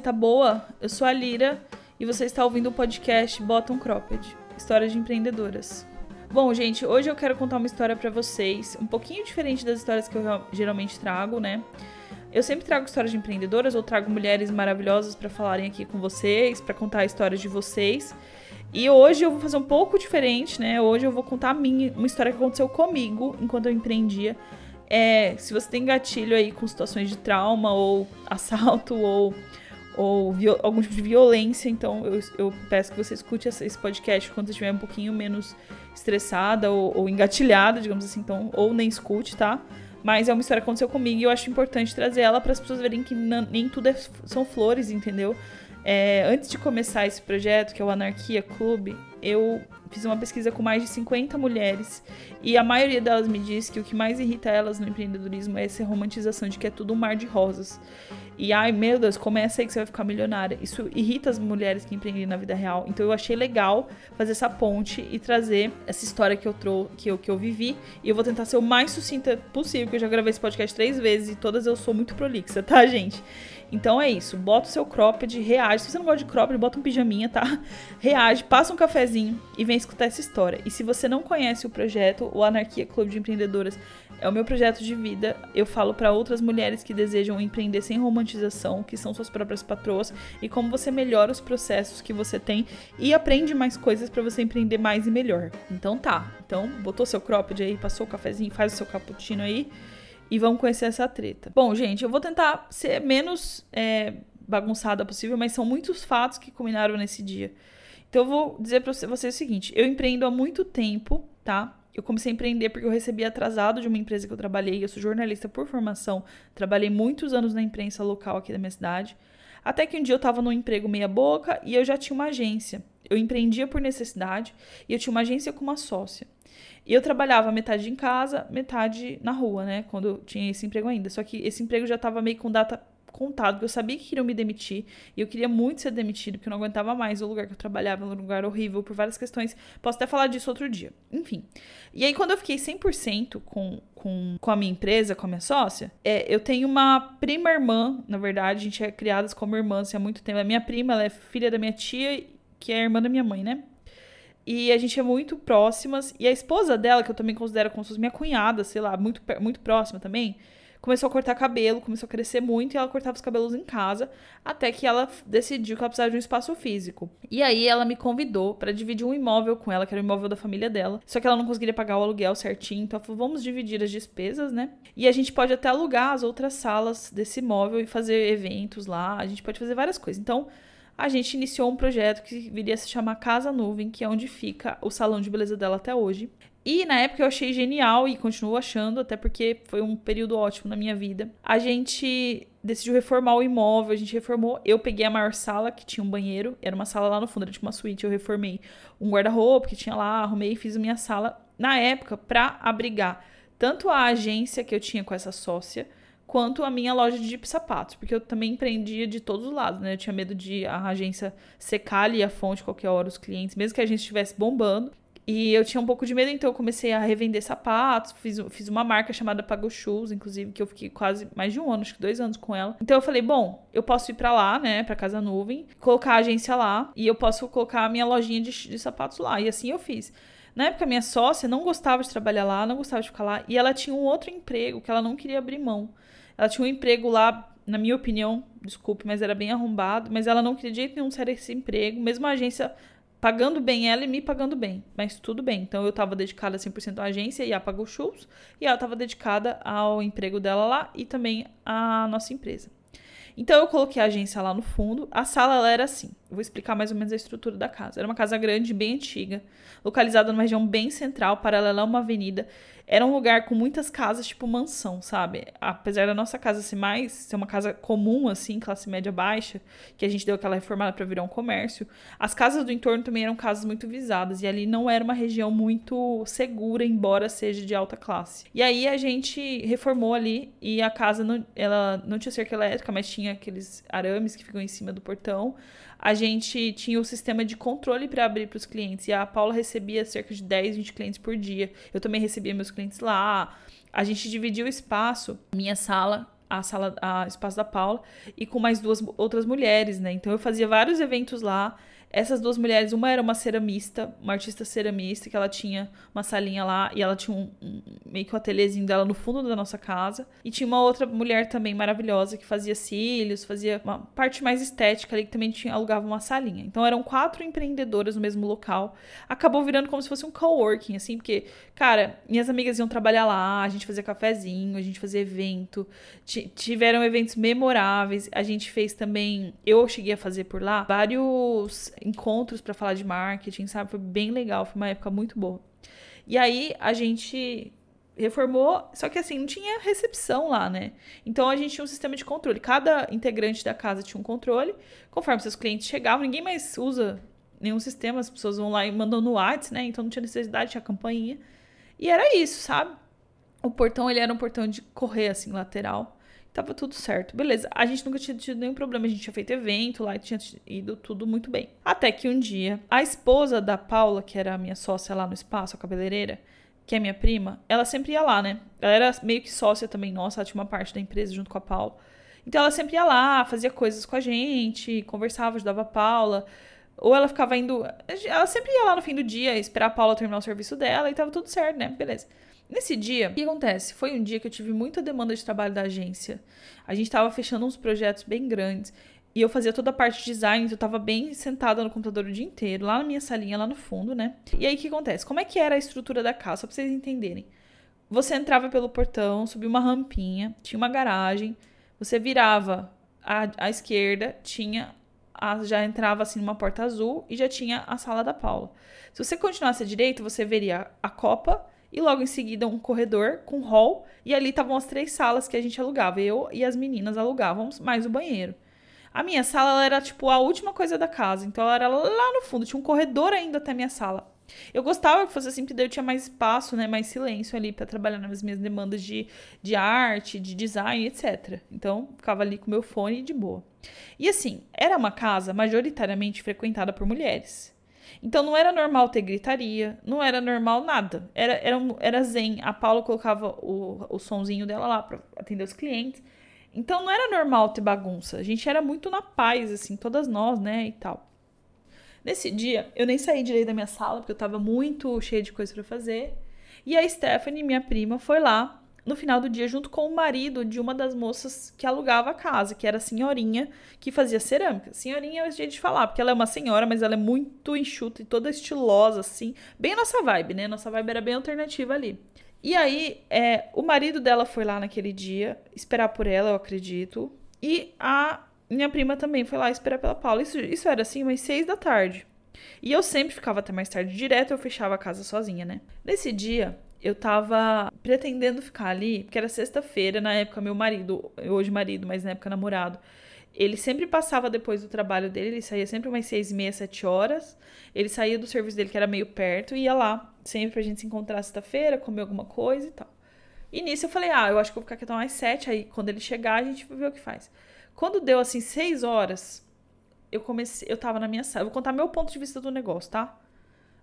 tá boa? Eu sou a Lira e você está ouvindo o podcast Bottom Cropped, histórias de empreendedoras. Bom, gente, hoje eu quero contar uma história para vocês, um pouquinho diferente das histórias que eu geralmente trago, né? Eu sempre trago histórias de empreendedoras ou trago mulheres maravilhosas para falarem aqui com vocês, para contar histórias de vocês. E hoje eu vou fazer um pouco diferente, né? Hoje eu vou contar a minha, uma história que aconteceu comigo enquanto eu empreendia. É, se você tem gatilho aí com situações de trauma ou assalto ou, ou algum tipo de violência, então eu, eu peço que você escute esse podcast quando você estiver um pouquinho menos estressada ou, ou engatilhada, digamos assim, então, ou nem escute, tá? Mas é uma história que aconteceu comigo e eu acho importante trazer ela para as pessoas verem que nem tudo é, são flores, entendeu? É, antes de começar esse projeto, que é o Anarquia Clube, eu fiz uma pesquisa com mais de 50 mulheres e a maioria delas me diz que o que mais irrita elas no empreendedorismo é essa romantização de que é tudo um mar de rosas. E ai, meu Deus, começa aí que você vai ficar milionária. Isso irrita as mulheres que empreendem na vida real. Então eu achei legal fazer essa ponte e trazer essa história que eu trouxe, que eu, que eu vivi. E eu vou tentar ser o mais sucinta possível, porque eu já gravei esse podcast três vezes e todas eu sou muito prolixa, tá, gente? Então é isso, bota o seu cropped, reage. Se você não gosta de cropped, bota um pijaminha, tá? Reage, passa um cafezinho e vem escutar essa história. E se você não conhece o projeto, o Anarquia Clube de Empreendedoras é o meu projeto de vida. Eu falo para outras mulheres que desejam empreender sem romantização, que são suas próprias patroas, e como você melhora os processos que você tem e aprende mais coisas para você empreender mais e melhor. Então tá. Então, botou seu cropped aí, passou o cafezinho, faz o seu cappuccino aí e vamos conhecer essa treta. Bom, gente, eu vou tentar ser menos é, bagunçada possível, mas são muitos fatos que culminaram nesse dia. Então eu vou dizer para você o seguinte: eu empreendo há muito tempo, tá? Eu comecei a empreender porque eu recebi atrasado de uma empresa que eu trabalhei. Eu sou jornalista por formação, trabalhei muitos anos na imprensa local aqui da minha cidade. Até que um dia eu estava num emprego meia boca e eu já tinha uma agência. Eu empreendia por necessidade e eu tinha uma agência com uma sócia. E eu trabalhava metade em casa, metade na rua, né? Quando eu tinha esse emprego ainda. Só que esse emprego já estava meio com data contado, porque eu sabia que queriam me demitir. E eu queria muito ser demitido, porque eu não aguentava mais o lugar que eu trabalhava, um lugar horrível, por várias questões. Posso até falar disso outro dia. Enfim. E aí, quando eu fiquei 100% com, com, com a minha empresa, com a minha sócia, é, eu tenho uma prima irmã, na verdade, a gente é criadas como irmãs há muito tempo. A minha prima, ela é filha da minha tia, que é irmã da minha mãe, né? E a gente é muito próximas. E a esposa dela, que eu também considero como se fosse minha cunhada, sei lá, muito, muito próxima também, começou a cortar cabelo, começou a crescer muito e ela cortava os cabelos em casa, até que ela decidiu que ela precisava de um espaço físico. E aí ela me convidou para dividir um imóvel com ela, que era o imóvel da família dela. Só que ela não conseguiria pagar o aluguel certinho, então ela falou: vamos dividir as despesas, né? E a gente pode até alugar as outras salas desse imóvel e fazer eventos lá, a gente pode fazer várias coisas. Então, a gente iniciou um projeto que viria a se chamar Casa Nuvem, que é onde fica o salão de beleza dela até hoje. E na época eu achei genial e continuo achando, até porque foi um período ótimo na minha vida. A gente decidiu reformar o imóvel, a gente reformou. Eu peguei a maior sala que tinha um banheiro, era uma sala lá no fundo, era tipo uma suíte. Eu reformei um guarda-roupa que tinha lá, arrumei e fiz a minha sala na época para abrigar tanto a agência que eu tinha com essa sócia, quanto a minha loja de sapatos, porque eu também empreendia de todos os lados, né? Eu tinha medo de a agência secar ali a fonte qualquer hora os clientes, mesmo que a gente estivesse bombando. E eu tinha um pouco de medo, então eu comecei a revender sapatos, fiz, fiz uma marca chamada Pago Shoes, inclusive, que eu fiquei quase mais de um ano, acho que dois anos com ela. Então eu falei, bom, eu posso ir para lá, né, pra Casa Nuvem, colocar a agência lá, e eu posso colocar a minha lojinha de, de sapatos lá. E assim eu fiz. Na época, minha sócia não gostava de trabalhar lá, não gostava de ficar lá, e ela tinha um outro emprego que ela não queria abrir mão. Ela tinha um emprego lá, na minha opinião, desculpe, mas era bem arrombado, mas ela não queria de jeito nenhum sair desse emprego, mesmo a agência pagando bem ela e me pagando bem, mas tudo bem. Então eu estava dedicada 100% à agência e a Pago Shoes, e ela estava dedicada ao emprego dela lá e também à nossa empresa. Então eu coloquei a agência lá no fundo. A sala ela era assim. Vou explicar mais ou menos a estrutura da casa. Era uma casa grande, bem antiga, localizada numa região bem central, paralela a uma avenida. Era um lugar com muitas casas, tipo mansão, sabe? Apesar da nossa casa ser mais, ser uma casa comum, assim, classe média baixa, que a gente deu aquela reformada para virar um comércio, as casas do entorno também eram casas muito visadas. E ali não era uma região muito segura, embora seja de alta classe. E aí a gente reformou ali e a casa não, ela não tinha cerca elétrica, mas tinha aqueles arames que ficam em cima do portão a gente tinha o sistema de controle para abrir para os clientes. E a Paula recebia cerca de 10, 20 clientes por dia. Eu também recebia meus clientes lá. A gente dividia o espaço, minha sala, a sala, a espaço da Paula e com mais duas outras mulheres, né? Então eu fazia vários eventos lá. Essas duas mulheres, uma era uma ceramista, uma artista ceramista, que ela tinha uma salinha lá e ela tinha um, um meio que um ateliêzinho dela no fundo da nossa casa. E tinha uma outra mulher também maravilhosa que fazia cílios, fazia uma parte mais estética ali que também tinha alugava uma salinha. Então eram quatro empreendedoras no mesmo local. Acabou virando como se fosse um coworking assim, porque cara, minhas amigas iam trabalhar lá, a gente fazia cafezinho, a gente fazia evento, tiveram eventos memoráveis. A gente fez também, eu cheguei a fazer por lá vários encontros para falar de marketing, sabe? Foi bem legal, foi uma época muito boa. E aí a gente reformou, só que assim, não tinha recepção lá, né? Então a gente tinha um sistema de controle. Cada integrante da casa tinha um controle. Conforme seus clientes chegavam, ninguém mais usa nenhum sistema, as pessoas vão lá e mandam no WhatsApp, né? Então não tinha necessidade, tinha campainha. E era isso, sabe? O portão, ele era um portão de correr, assim, lateral. Tava tudo certo. Beleza. A gente nunca tinha tido nenhum problema. A gente tinha feito evento lá tinha ido tudo muito bem. Até que um dia, a esposa da Paula, que era a minha sócia lá no espaço, a cabeleireira, que é minha prima, ela sempre ia lá, né? Ela era meio que sócia também nossa, ela tinha uma parte da empresa junto com a Paula. Então ela sempre ia lá, fazia coisas com a gente, conversava, ajudava a Paula. Ou ela ficava indo. Ela sempre ia lá no fim do dia esperar a Paula terminar o serviço dela e tava tudo certo, né? Beleza. Nesse dia, o que acontece? Foi um dia que eu tive muita demanda de trabalho da agência. A gente estava fechando uns projetos bem grandes. E eu fazia toda a parte de design, então eu tava bem sentada no computador o dia inteiro, lá na minha salinha, lá no fundo, né? E aí o que acontece? Como é que era a estrutura da casa? Só pra vocês entenderem. Você entrava pelo portão, subia uma rampinha, tinha uma garagem, você virava à, à esquerda, tinha a, já entrava assim numa porta azul e já tinha a sala da Paula. Se você continuasse à direita, você veria a copa e logo em seguida um corredor com hall, e ali estavam as três salas que a gente alugava. Eu e as meninas alugávamos mais o banheiro. A minha sala era tipo a última coisa da casa, então ela era lá no fundo, tinha um corredor ainda até a minha sala. Eu gostava que fosse assim, porque daí eu tinha mais espaço, né, mais silêncio ali para trabalhar nas minhas demandas de, de arte, de design, etc. Então, ficava ali com meu fone de boa. E assim, era uma casa majoritariamente frequentada por mulheres. Então não era normal ter gritaria, não era normal nada. Era, era, era zen. A Paula colocava o, o sonzinho dela lá para atender os clientes. Então não era normal ter bagunça. A gente era muito na paz, assim, todas nós, né, e tal. Nesse dia, eu nem saí direito da minha sala, porque eu tava muito cheia de coisa para fazer. E a Stephanie, minha prima, foi lá no final do dia junto com o marido de uma das moças que alugava a casa, que era a senhorinha que fazia cerâmica. Senhorinha é o jeito de falar, porque ela é uma senhora, mas ela é muito enxuta e toda estilosa, assim. Bem a nossa vibe, né? Nossa vibe era bem alternativa ali. E aí, é, o marido dela foi lá naquele dia esperar por ela, eu acredito. E a minha prima também foi lá esperar pela Paula. Isso, isso era assim, umas seis da tarde. E eu sempre ficava até mais tarde direto, eu fechava a casa sozinha, né? Nesse dia, eu tava pretendendo ficar ali, porque era sexta-feira, na época meu marido, hoje marido, mas na época namorado, ele sempre passava depois do trabalho dele, ele saía sempre umas seis e meia, sete horas, ele saía do serviço dele, que era meio perto, e ia lá, sempre pra gente se encontrar sexta-feira, comer alguma coisa e tal. E nisso eu falei, ah, eu acho que vou ficar aqui até umas sete, aí quando ele chegar a gente ver o que faz. Quando deu, assim, seis horas, eu comecei, eu tava na minha sala, eu vou contar meu ponto de vista do negócio, tá?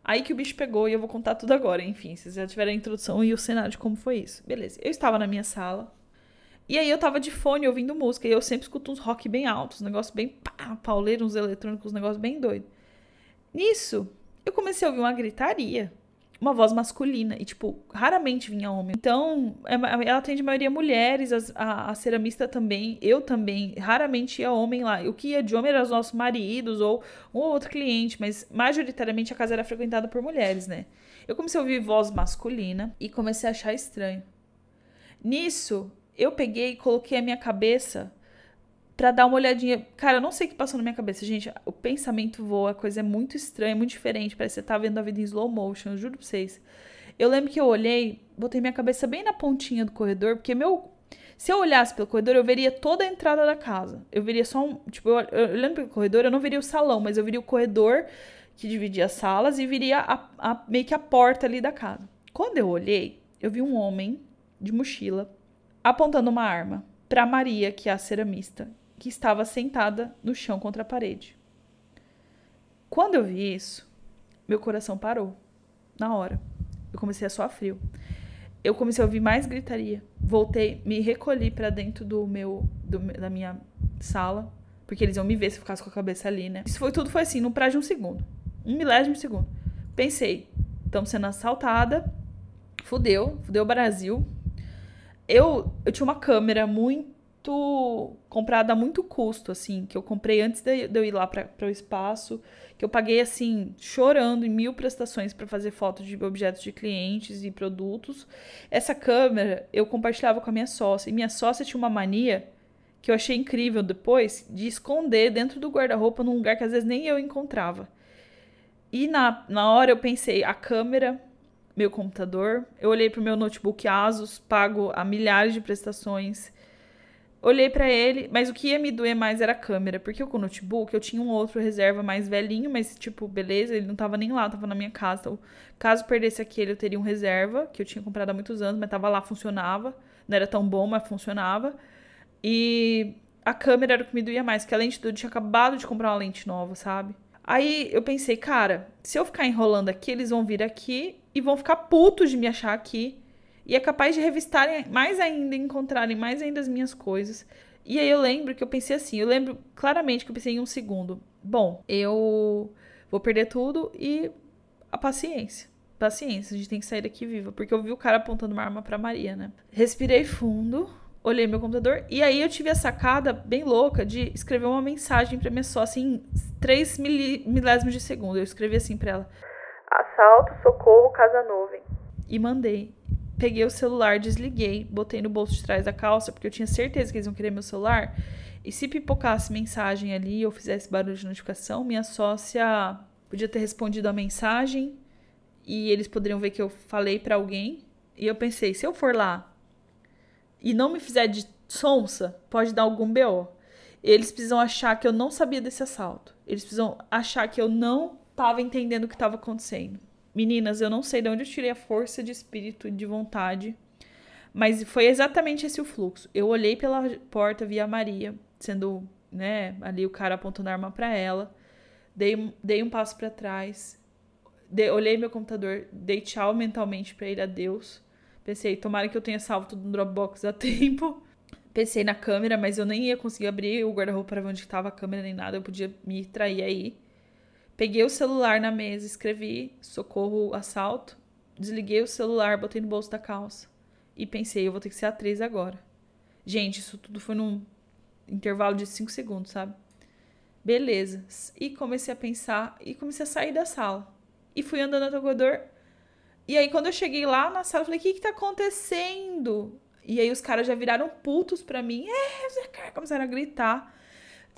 Aí que o bicho pegou e eu vou contar tudo agora. Enfim, vocês já tiveram a introdução e o cenário de como foi isso. Beleza. Eu estava na minha sala. E aí eu tava de fone ouvindo música. E eu sempre escuto uns rock bem altos, negócio bem pá, pauleiro, uns eletrônicos, um negócio bem doido. Nisso, eu comecei a ouvir uma gritaria uma voz masculina. E, tipo, raramente vinha homem. Então, é ela atende a maioria mulheres, a, a, ceramista também, eu também. Raramente ia homem lá. O que ia de homem eram os nossos maridos ou um ou outro cliente, mas majoritariamente a casa era frequentada por mulheres, né? Eu comecei a ouvir voz masculina e comecei a achar estranho. Nisso, eu peguei e coloquei a minha cabeça para dar uma olhadinha. Cara, eu não sei o que passou na minha cabeça, gente. O pensamento voa, a coisa é muito estranha, muito diferente. Parece que você tá vendo a vida em slow motion, eu juro pra vocês. Eu lembro que eu olhei, botei minha cabeça bem na pontinha do corredor, porque meu. Se eu olhasse pelo corredor, eu veria toda a entrada da casa. Eu veria só um. Tipo, eu, eu olhando pelo corredor, eu não veria o salão, mas eu veria o corredor que dividia as salas e viria a, a, meio que a porta ali da casa. Quando eu olhei, eu vi um homem de mochila apontando uma arma para Maria, que é a ceramista, que estava sentada no chão contra a parede. Quando eu vi isso, meu coração parou. Na hora. Eu comecei a suar frio. eu comecei a ouvir mais gritaria. Voltei, me recolhi para dentro do meu do, da minha sala, porque eles iam me ver se eu ficasse com a cabeça ali, né? Isso foi tudo foi assim, no prazo de um segundo. Um milésimo de segundo. Pensei, estamos sendo assaltada. Fudeu, fudeu o Brasil. Eu, eu tinha uma câmera muito comprada a muito custo, assim, que eu comprei antes de, eu ir lá para o espaço, que eu paguei assim, chorando em mil prestações para fazer fotos de objetos de clientes e produtos. Essa câmera eu compartilhava com a minha sócia, e minha sócia tinha uma mania que eu achei incrível depois de esconder dentro do guarda-roupa num lugar que às vezes nem eu encontrava. E na, na hora eu pensei, a câmera, meu computador, eu olhei para o meu notebook Asus, pago a milhares de prestações. Olhei para ele, mas o que ia me doer mais era a câmera, porque eu com o notebook eu tinha um outro reserva mais velhinho, mas tipo, beleza, ele não tava nem lá, tava na minha casa. Então, caso perdesse aquele, eu teria um reserva, que eu tinha comprado há muitos anos, mas tava lá, funcionava. Não era tão bom, mas funcionava. E a câmera era o que me doía mais, porque a lente do eu tinha acabado de comprar uma lente nova, sabe? Aí eu pensei, cara, se eu ficar enrolando aqui, eles vão vir aqui e vão ficar putos de me achar aqui. E é capaz de revistarem mais ainda, encontrarem mais ainda as minhas coisas. E aí eu lembro que eu pensei assim, eu lembro claramente que eu pensei em um segundo. Bom, eu vou perder tudo e a paciência. Paciência, a gente tem que sair daqui viva. Porque eu vi o cara apontando uma arma pra Maria, né? Respirei fundo, olhei meu computador e aí eu tive a sacada bem louca de escrever uma mensagem para minha sócia em 3 milésimos de segundo. Eu escrevi assim para ela: Assalto, socorro, casa nuvem. E mandei. Peguei o celular, desliguei, botei no bolso de trás da calça, porque eu tinha certeza que eles iam querer meu celular. E se pipocasse mensagem ali ou fizesse barulho de notificação, minha sócia podia ter respondido a mensagem e eles poderiam ver que eu falei para alguém. E eu pensei, se eu for lá e não me fizer de sonsa, pode dar algum BO. Eles precisam achar que eu não sabia desse assalto. Eles precisam achar que eu não estava entendendo o que estava acontecendo. Meninas, eu não sei de onde eu tirei a força de espírito e de vontade, mas foi exatamente esse o fluxo. Eu olhei pela porta, vi a Maria, sendo, né, ali o cara apontando a arma para ela. Dei, dei um passo para trás. De, olhei meu computador, dei tchau mentalmente para ele, adeus. Pensei, tomara que eu tenha salvo tudo no Dropbox a tempo. Pensei na câmera, mas eu nem ia conseguir abrir o guarda-roupa para ver onde estava a câmera nem nada. Eu podia me trair aí. Peguei o celular na mesa, escrevi socorro assalto. Desliguei o celular, botei no bolso da calça. E pensei, eu vou ter que ser atriz agora. Gente, isso tudo foi num intervalo de 5 segundos, sabe? Beleza. E comecei a pensar e comecei a sair da sala. E fui andando até o corredor e aí, quando eu cheguei lá na sala, eu falei: o que que tá acontecendo? E aí, os caras já viraram putos pra mim. É, começaram a gritar.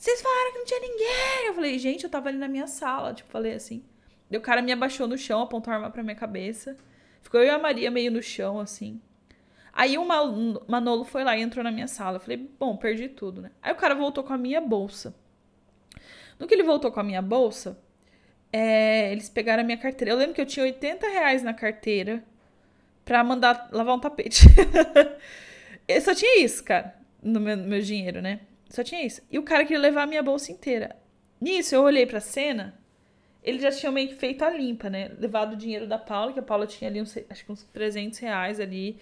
Vocês falaram que não tinha ninguém. Eu falei: gente, eu tava ali na minha sala. Tipo, falei assim. E o cara me abaixou no chão, apontou a arma pra minha cabeça. Ficou eu e a Maria meio no chão, assim. Aí o Manolo foi lá e entrou na minha sala. Eu falei, bom, perdi tudo, né? Aí o cara voltou com a minha bolsa. No que ele voltou com a minha bolsa, é, eles pegaram a minha carteira. Eu lembro que eu tinha 80 reais na carteira pra mandar lavar um tapete. eu só tinha isso, cara, no meu, no meu dinheiro, né? Só tinha isso. E o cara queria levar a minha bolsa inteira. Nisso, eu olhei pra cena, eles já tinham meio que feito a limpa, né? Levado o dinheiro da Paula, que a Paula tinha ali, uns, acho que uns 300 reais ali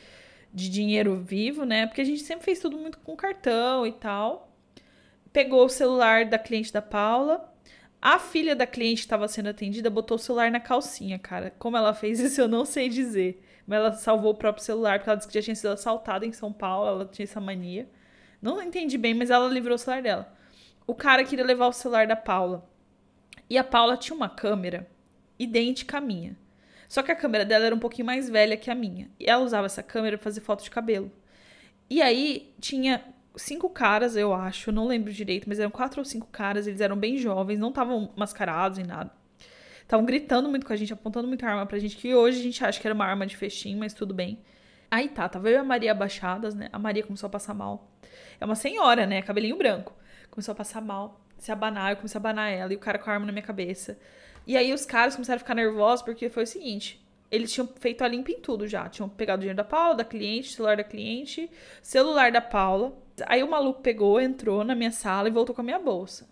de dinheiro vivo, né? Porque a gente sempre fez tudo muito com cartão e tal. Pegou o celular da cliente da Paula, a filha da cliente estava sendo atendida botou o celular na calcinha, cara. Como ela fez isso, eu não sei dizer. Mas ela salvou o próprio celular, porque ela disse que já tinha sido assaltada em São Paulo, ela tinha essa mania. Não entendi bem, mas ela livrou o celular dela. O cara queria levar o celular da Paula. E a Paula tinha uma câmera idêntica à minha. Só que a câmera dela era um pouquinho mais velha que a minha. E ela usava essa câmera para fazer foto de cabelo. E aí tinha cinco caras, eu acho, não lembro direito, mas eram quatro ou cinco caras, eles eram bem jovens, não estavam mascarados em nada. Estavam gritando muito com a gente, apontando muita arma pra gente, que hoje a gente acha que era uma arma de festim, mas tudo bem. Aí tá, tava eu e a Maria abaixadas, né? A Maria começou a passar mal. É uma senhora, né? Cabelinho branco. Começou a passar mal, se abanar, eu comecei a abanar ela, e o cara com a arma na minha cabeça. E aí os caras começaram a ficar nervosos, porque foi o seguinte: eles tinham feito a limpa em tudo já. Tinham pegado o dinheiro da Paula, da cliente, celular da cliente, celular da Paula. Aí o maluco pegou, entrou na minha sala e voltou com a minha bolsa.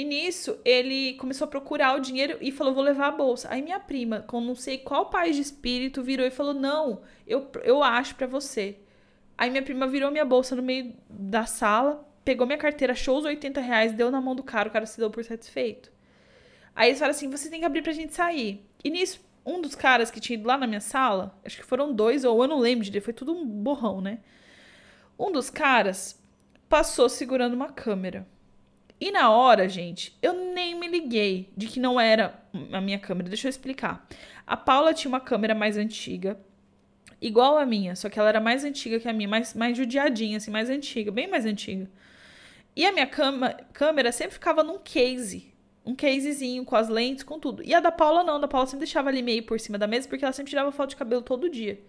E nisso, ele começou a procurar o dinheiro e falou: vou levar a bolsa. Aí minha prima, com não sei qual paz de espírito, virou e falou: não, eu, eu acho para você. Aí minha prima virou minha bolsa no meio da sala, pegou minha carteira, achou os 80 reais, deu na mão do cara, o cara se deu por satisfeito. Aí eles falaram assim: você tem que abrir pra gente sair. E nisso, um dos caras que tinha ido lá na minha sala, acho que foram dois, ou eu não lembro de foi tudo um borrão, né? Um dos caras passou segurando uma câmera. E na hora, gente, eu nem me liguei de que não era a minha câmera. Deixa eu explicar. A Paula tinha uma câmera mais antiga, igual a minha, só que ela era mais antiga que a minha, mais, mais judiadinha, assim, mais antiga, bem mais antiga. E a minha cama, câmera sempre ficava num case. Um casezinho com as lentes, com tudo. E a da Paula não, a da Paula sempre deixava ali meio por cima da mesa, porque ela sempre tirava foto de cabelo todo dia.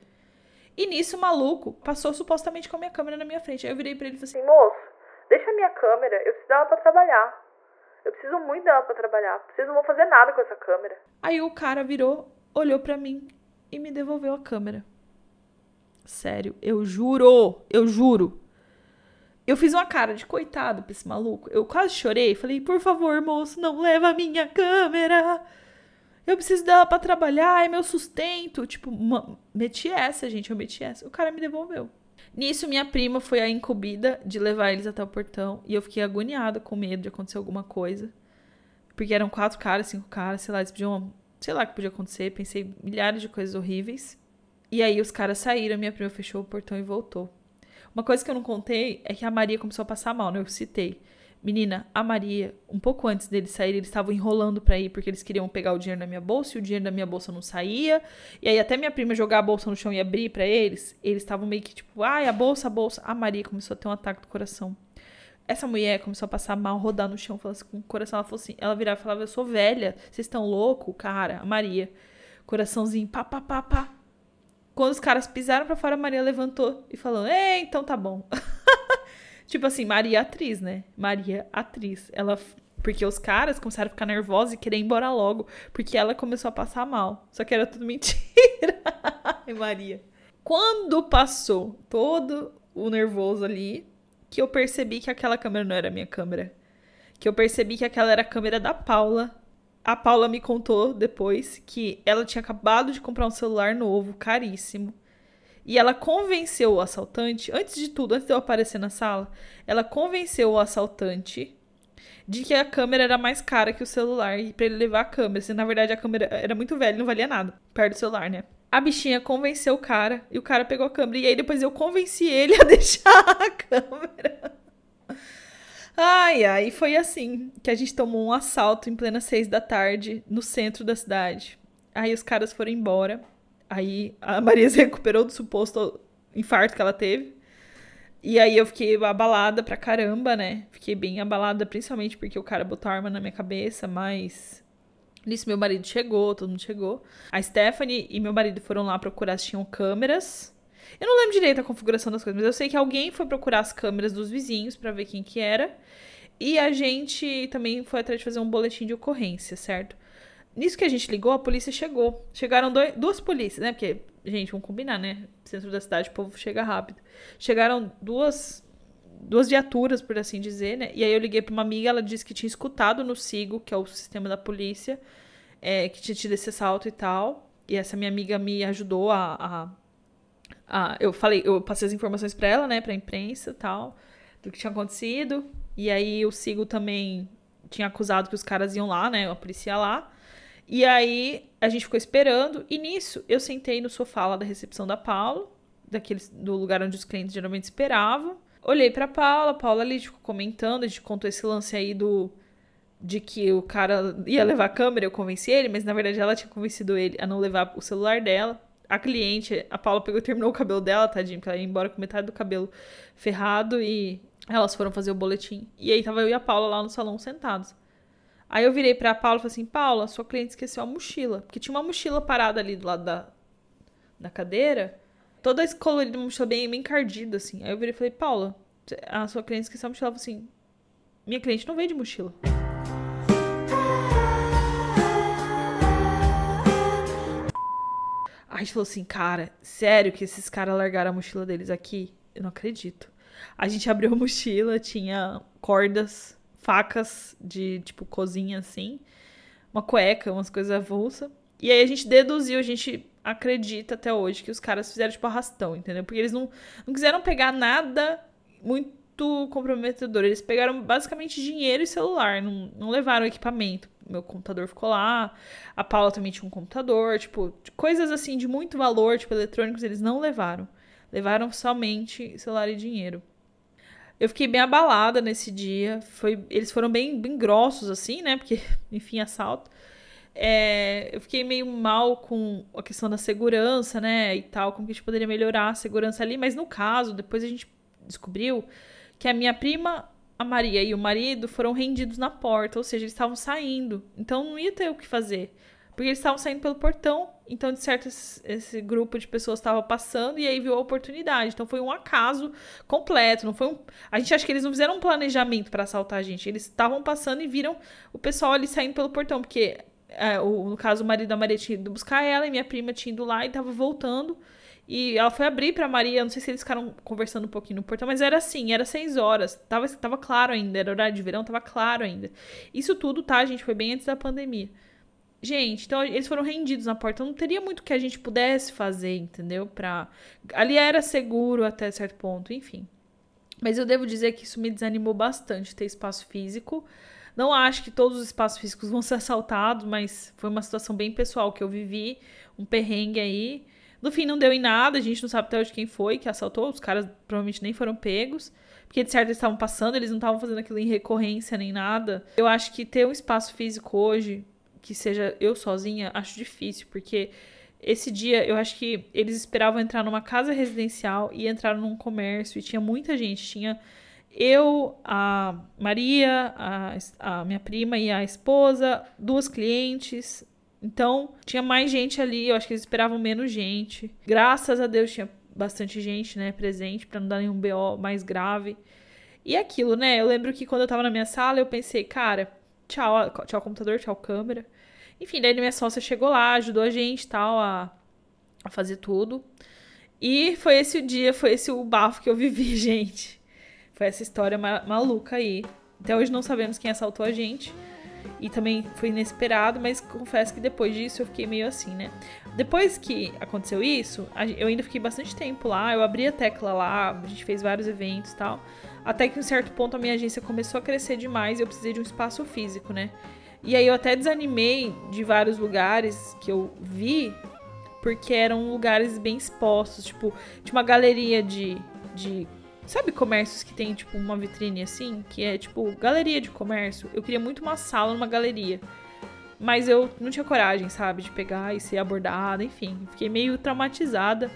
E nisso o maluco passou supostamente com a minha câmera na minha frente. Aí eu virei pra ele e falei assim: moço, Deixa a minha câmera, eu preciso dela pra trabalhar. Eu preciso muito dela pra trabalhar. Vocês não vão fazer nada com essa câmera. Aí o cara virou, olhou para mim e me devolveu a câmera. Sério, eu juro, eu juro. Eu fiz uma cara de coitado pra esse maluco. Eu quase chorei. Falei, por favor, moço, não leva a minha câmera. Eu preciso dela para trabalhar, é meu sustento. Tipo, meti essa, gente, eu meti essa. O cara me devolveu. Nisso, minha prima foi a incumbida de levar eles até o portão. E eu fiquei agoniada, com medo de acontecer alguma coisa. Porque eram quatro caras, cinco caras, sei lá, eles podiam. Sei lá o que podia acontecer. Pensei milhares de coisas horríveis. E aí os caras saíram, minha prima fechou o portão e voltou. Uma coisa que eu não contei é que a Maria começou a passar mal, né? Eu citei. Menina, a Maria, um pouco antes deles saírem, eles estavam enrolando para ir porque eles queriam pegar o dinheiro da minha bolsa e o dinheiro da minha bolsa não saía. E aí até minha prima jogar a bolsa no chão e abrir para eles, eles estavam meio que tipo, ai, a bolsa, a bolsa. A Maria começou a ter um ataque do coração. Essa mulher começou a passar mal, rodar no chão, assim, com o coração, ela falou assim, ela virava e falava, eu sou velha, vocês estão louco, cara? A Maria, coraçãozinho, pá, pá, pá, pá. Quando os caras pisaram para fora, a Maria levantou e falou, é, então tá bom. Tipo assim, Maria atriz, né? Maria atriz. Ela. Porque os caras começaram a ficar nervosos e querer ir embora logo. Porque ela começou a passar mal. Só que era tudo mentira. Ai, Maria. Quando passou todo o nervoso ali, que eu percebi que aquela câmera não era minha câmera. Que eu percebi que aquela era a câmera da Paula. A Paula me contou depois que ela tinha acabado de comprar um celular novo, caríssimo. E ela convenceu o assaltante, antes de tudo, antes de eu aparecer na sala, ela convenceu o assaltante de que a câmera era mais cara que o celular e para ele levar a câmera. Se na verdade a câmera era muito velha, não valia nada, perto do celular, né? A bichinha convenceu o cara e o cara pegou a câmera. E aí depois eu convenci ele a deixar a câmera. Ai, ai, foi assim que a gente tomou um assalto em plena seis da tarde no centro da cidade. Aí os caras foram embora. Aí a Maria se recuperou do suposto infarto que ela teve. E aí eu fiquei abalada pra caramba, né? Fiquei bem abalada, principalmente porque o cara botou arma na minha cabeça, mas. Nisso meu marido chegou, todo mundo chegou. A Stephanie e meu marido foram lá procurar se tinham câmeras. Eu não lembro direito a configuração das coisas, mas eu sei que alguém foi procurar as câmeras dos vizinhos para ver quem que era. E a gente também foi atrás de fazer um boletim de ocorrência, certo? Nisso que a gente ligou, a polícia chegou. Chegaram dois, duas polícias, né? Porque, gente, vamos combinar, né? Centro da cidade, o povo chega rápido. Chegaram duas duas viaturas, por assim dizer, né? E aí eu liguei para uma amiga, ela disse que tinha escutado no SIGO, que é o sistema da polícia, é, que tinha tido esse assalto e tal. E essa minha amiga me ajudou a, a, a eu falei, eu passei as informações para ela, né, para imprensa e tal, do que tinha acontecido. E aí o SIGO também tinha acusado que os caras iam lá, né, a polícia ia lá. E aí a gente ficou esperando, e nisso eu sentei no sofá lá da recepção da Paula, daqueles, do lugar onde os clientes geralmente esperavam. Olhei pra Paula, Paula ali ficou comentando, a gente contou esse lance aí do de que o cara ia levar a câmera, eu convenci ele, mas na verdade ela tinha convencido ele a não levar o celular dela. A cliente, a Paula pegou e terminou o cabelo dela, tadinho, porque ela ia embora com metade do cabelo ferrado e elas foram fazer o boletim. E aí tava eu e a Paula lá no salão sentados. Aí eu virei pra Paula e falei assim: Paula, sua cliente esqueceu a mochila. Porque tinha uma mochila parada ali do lado da, da cadeira. Toda colorida, uma mochila bem, bem encardida, assim. Aí eu virei e falei: Paula, a sua cliente esqueceu a mochila. Ela falou assim: Minha cliente não veio de mochila. Aí a gente falou assim: Cara, sério que esses caras largaram a mochila deles aqui? Eu não acredito. A gente abriu a mochila, tinha cordas facas de, tipo, cozinha, assim. Uma cueca, umas coisas avulsa. E aí a gente deduziu, a gente acredita até hoje que os caras fizeram, tipo, arrastão, entendeu? Porque eles não, não quiseram pegar nada muito comprometedor. Eles pegaram basicamente dinheiro e celular, não, não levaram equipamento. Meu computador ficou lá, a Paula também tinha um computador, tipo, coisas assim de muito valor, tipo, eletrônicos, eles não levaram. Levaram somente celular e dinheiro. Eu fiquei bem abalada nesse dia. Foi, eles foram bem, bem grossos, assim, né? Porque, enfim, assalto. É, eu fiquei meio mal com a questão da segurança, né? E tal, como que a gente poderia melhorar a segurança ali. Mas no caso, depois a gente descobriu que a minha prima, a Maria e o marido foram rendidos na porta, ou seja, eles estavam saindo. Então não ia ter o que fazer. Porque eles estavam saindo pelo portão, então, de certo, esse, grupo de pessoas estava passando e aí viu a oportunidade. Então, foi um acaso completo. Não foi um... A gente acha que eles não fizeram um planejamento para assaltar a gente. Eles estavam passando e viram o pessoal ali saindo pelo portão, porque, é, o, no caso, o marido da Maria tinha ido buscar ela e minha prima tinha ido lá e estava voltando. E ela foi abrir pra Maria, não sei se eles ficaram conversando um pouquinho no portão, mas era assim, era seis horas. Tava, tava claro ainda, era horário de verão, tava claro ainda. Isso tudo, tá, gente? Foi bem antes da pandemia. Gente, então eles foram rendidos na porta. Não teria muito que a gente pudesse fazer, entendeu? Pra... Ali era seguro até certo ponto, enfim. Mas eu devo dizer que isso me desanimou bastante ter espaço físico. Não acho que todos os espaços físicos vão ser assaltados, mas foi uma situação bem pessoal que eu vivi, um perrengue aí. No fim não deu em nada, a gente não sabe até hoje quem foi que assaltou, os caras provavelmente nem foram pegos, porque de certo eles estavam passando, eles não estavam fazendo aquilo em recorrência nem nada. Eu acho que ter um espaço físico hoje que seja eu sozinha, acho difícil, porque esse dia eu acho que eles esperavam entrar numa casa residencial e entraram num comércio e tinha muita gente. Tinha eu, a Maria, a, a minha prima e a esposa, duas clientes. Então tinha mais gente ali, eu acho que eles esperavam menos gente. Graças a Deus tinha bastante gente, né, presente para não dar nenhum BO mais grave. E aquilo, né? Eu lembro que quando eu tava na minha sala, eu pensei, cara, tchau, tchau computador, tchau câmera. Enfim, daí minha sócia chegou lá, ajudou a gente tal a, a fazer tudo. E foi esse o dia, foi esse o bafo que eu vivi, gente. Foi essa história ma maluca aí. Até hoje não sabemos quem assaltou a gente. E também foi inesperado, mas confesso que depois disso eu fiquei meio assim, né? Depois que aconteceu isso, eu ainda fiquei bastante tempo lá. Eu abri a tecla lá, a gente fez vários eventos e tal. Até que em um certo ponto a minha agência começou a crescer demais e eu precisei de um espaço físico, né? E aí eu até desanimei de vários lugares que eu vi, porque eram lugares bem expostos, tipo, tinha uma galeria de, de sabe comércios que tem tipo uma vitrine assim, que é tipo galeria de comércio. Eu queria muito uma sala numa galeria. Mas eu não tinha coragem, sabe, de pegar e ser abordada, enfim, fiquei meio traumatizada.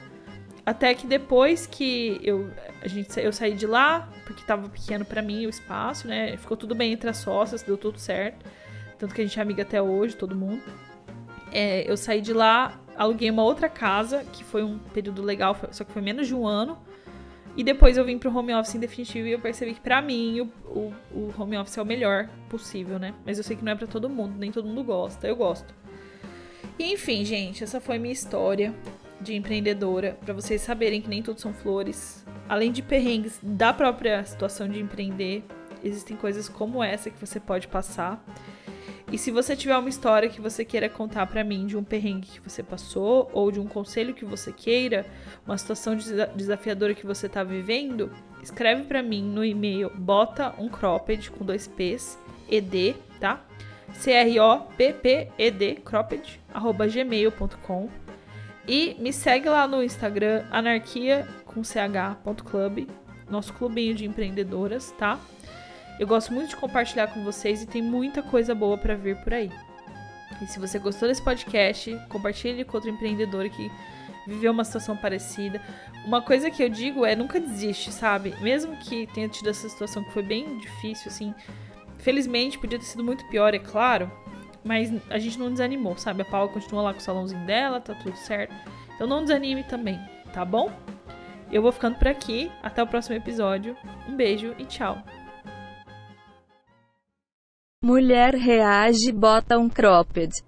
Até que depois que eu, a gente, eu saí de lá, porque tava pequeno para mim o espaço, né? Ficou tudo bem entre as sócias, deu tudo certo. Tanto que a gente é amiga até hoje, todo mundo. É, eu saí de lá, aluguei uma outra casa, que foi um período legal, só que foi menos de um ano. E depois eu vim pro home office em definitivo e eu percebi que para mim o, o, o, home office é o melhor possível, né? Mas eu sei que não é para todo mundo, nem todo mundo gosta. Eu gosto. E enfim, gente, essa foi minha história de empreendedora, para vocês saberem que nem tudo são flores. Além de perrengues da própria situação de empreender, existem coisas como essa que você pode passar. E se você tiver uma história que você queira contar para mim de um perrengue que você passou ou de um conselho que você queira, uma situação desafiadora que você tá vivendo, escreve para mim no e-mail bota um cropped com dois p's ed, tá? C R O P P E D cropped arroba gmail.com e me segue lá no Instagram, anarquia com nosso clubinho de empreendedoras, tá? Eu gosto muito de compartilhar com vocês e tem muita coisa boa para vir por aí. E se você gostou desse podcast, compartilhe com outro empreendedor que viveu uma situação parecida. Uma coisa que eu digo é nunca desiste, sabe? Mesmo que tenha tido essa situação que foi bem difícil, assim. Felizmente, podia ter sido muito pior, é claro. Mas a gente não desanimou, sabe? A Paula continua lá com o salãozinho dela, tá tudo certo. Então não desanime também, tá bom? Eu vou ficando por aqui. Até o próximo episódio. Um beijo e tchau. Mulher reage bota um cropped.